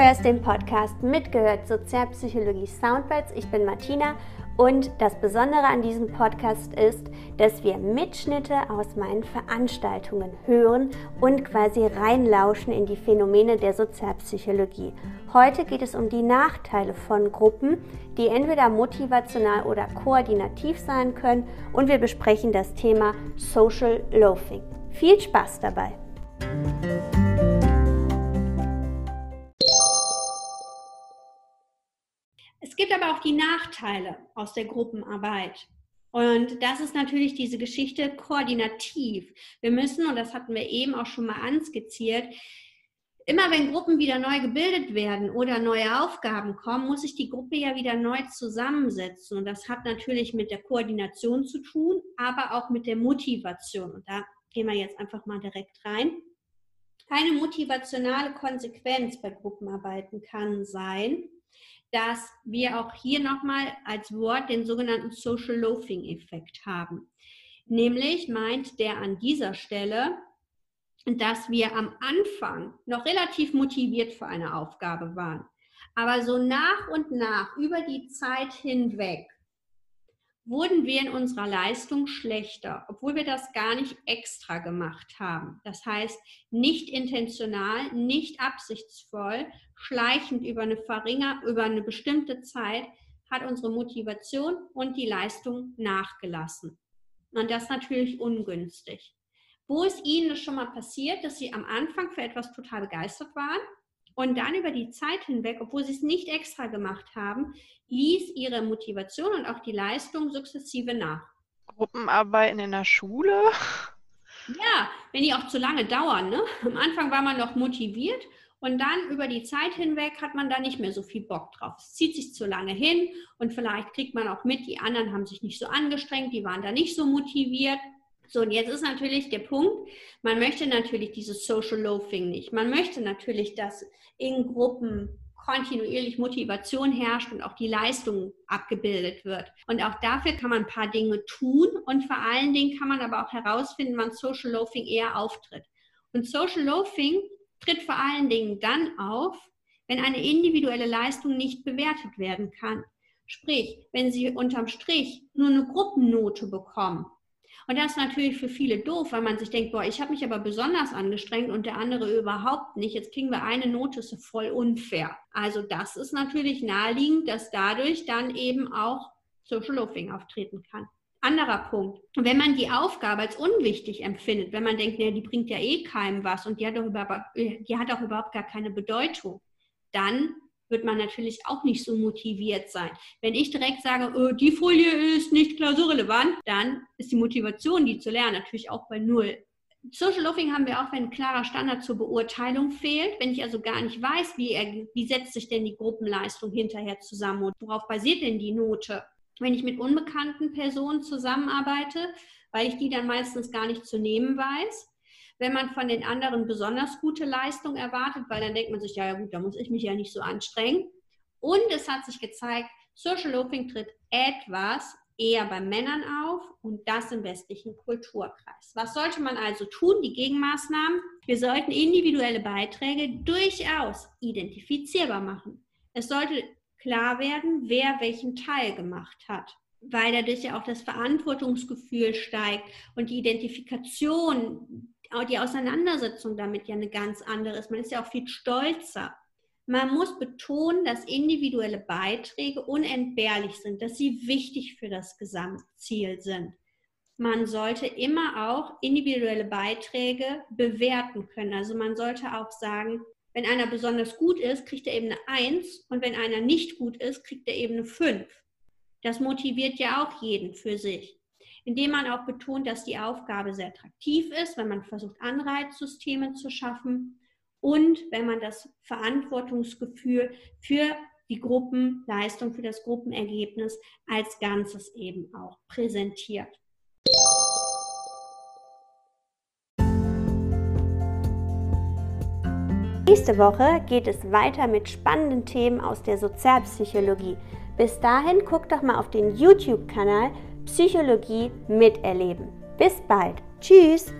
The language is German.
hörst den Podcast Mitgehört Sozialpsychologie Soundbites. Ich bin Martina und das Besondere an diesem Podcast ist, dass wir Mitschnitte aus meinen Veranstaltungen hören und quasi reinlauschen in die Phänomene der Sozialpsychologie. Heute geht es um die Nachteile von Gruppen, die entweder motivational oder koordinativ sein können und wir besprechen das Thema Social Loafing. Viel Spaß dabei! Gibt aber auch die Nachteile aus der Gruppenarbeit. Und das ist natürlich diese Geschichte koordinativ. Wir müssen, und das hatten wir eben auch schon mal anskizziert, immer wenn Gruppen wieder neu gebildet werden oder neue Aufgaben kommen, muss sich die Gruppe ja wieder neu zusammensetzen. Und das hat natürlich mit der Koordination zu tun, aber auch mit der Motivation. Und da gehen wir jetzt einfach mal direkt rein. Eine motivationale Konsequenz bei Gruppenarbeiten kann sein, dass wir auch hier nochmal als Wort den sogenannten Social Loafing-Effekt haben. Nämlich meint der an dieser Stelle, dass wir am Anfang noch relativ motiviert für eine Aufgabe waren. Aber so nach und nach über die Zeit hinweg wurden wir in unserer Leistung schlechter, obwohl wir das gar nicht extra gemacht haben. Das heißt, nicht intentional, nicht absichtsvoll, schleichend über eine Verringer, über eine bestimmte Zeit hat unsere Motivation und die Leistung nachgelassen. Und das ist natürlich ungünstig. Wo ist Ihnen das schon mal passiert, dass Sie am Anfang für etwas total begeistert waren und dann über die Zeit hinweg, obwohl sie es nicht extra gemacht haben, ließ ihre Motivation und auch die Leistung sukzessive nach. Gruppenarbeiten in der Schule? Ja, wenn die auch zu lange dauern. Ne? Am Anfang war man noch motiviert und dann über die Zeit hinweg hat man da nicht mehr so viel Bock drauf. Es zieht sich zu lange hin und vielleicht kriegt man auch mit, die anderen haben sich nicht so angestrengt, die waren da nicht so motiviert. So, und jetzt ist natürlich der Punkt, man möchte natürlich dieses Social Loafing nicht. Man möchte natürlich, dass in Gruppen kontinuierlich Motivation herrscht und auch die Leistung abgebildet wird. Und auch dafür kann man ein paar Dinge tun und vor allen Dingen kann man aber auch herausfinden, wann Social Loafing eher auftritt. Und Social Loafing tritt vor allen Dingen dann auf, wenn eine individuelle Leistung nicht bewertet werden kann. Sprich, wenn Sie unterm Strich nur eine Gruppennote bekommen, und das ist natürlich für viele doof, weil man sich denkt, boah, ich habe mich aber besonders angestrengt und der andere überhaupt nicht. Jetzt kriegen wir eine Note, ist voll unfair. Also das ist natürlich naheliegend, dass dadurch dann eben auch Social Loafing auftreten kann. Anderer Punkt. Wenn man die Aufgabe als unwichtig empfindet, wenn man denkt, ja, die bringt ja eh keinem was und die hat, doch überhaupt, die hat auch überhaupt gar keine Bedeutung, dann wird man natürlich auch nicht so motiviert sein. Wenn ich direkt sage, oh, die Folie ist nicht klausurrelevant, dann ist die Motivation, die zu lernen, natürlich auch bei Null. Social Loafing haben wir auch, wenn ein klarer Standard zur Beurteilung fehlt. Wenn ich also gar nicht weiß, wie, er, wie setzt sich denn die Gruppenleistung hinterher zusammen und worauf basiert denn die Note. Wenn ich mit unbekannten Personen zusammenarbeite, weil ich die dann meistens gar nicht zu nehmen weiß, wenn man von den anderen besonders gute Leistung erwartet, weil dann denkt man sich, ja, ja gut, da muss ich mich ja nicht so anstrengen. Und es hat sich gezeigt, Social Loafing tritt etwas eher bei Männern auf und das im westlichen Kulturkreis. Was sollte man also tun? Die Gegenmaßnahmen. Wir sollten individuelle Beiträge durchaus identifizierbar machen. Es sollte klar werden, wer welchen Teil gemacht hat, weil dadurch ja auch das Verantwortungsgefühl steigt und die Identifikation die Auseinandersetzung damit ja eine ganz andere ist. Man ist ja auch viel stolzer. Man muss betonen, dass individuelle Beiträge unentbehrlich sind, dass sie wichtig für das Gesamtziel sind. Man sollte immer auch individuelle Beiträge bewerten können. Also man sollte auch sagen, wenn einer besonders gut ist, kriegt er eben eine 1 und wenn einer nicht gut ist, kriegt er eben eine 5. Das motiviert ja auch jeden für sich indem man auch betont, dass die Aufgabe sehr attraktiv ist, wenn man versucht, Anreizsysteme zu schaffen und wenn man das Verantwortungsgefühl für die Gruppenleistung, für das Gruppenergebnis als Ganzes eben auch präsentiert. Nächste Woche geht es weiter mit spannenden Themen aus der Sozialpsychologie. Bis dahin guck doch mal auf den YouTube-Kanal Psychologie miterleben. Bis bald. Tschüss.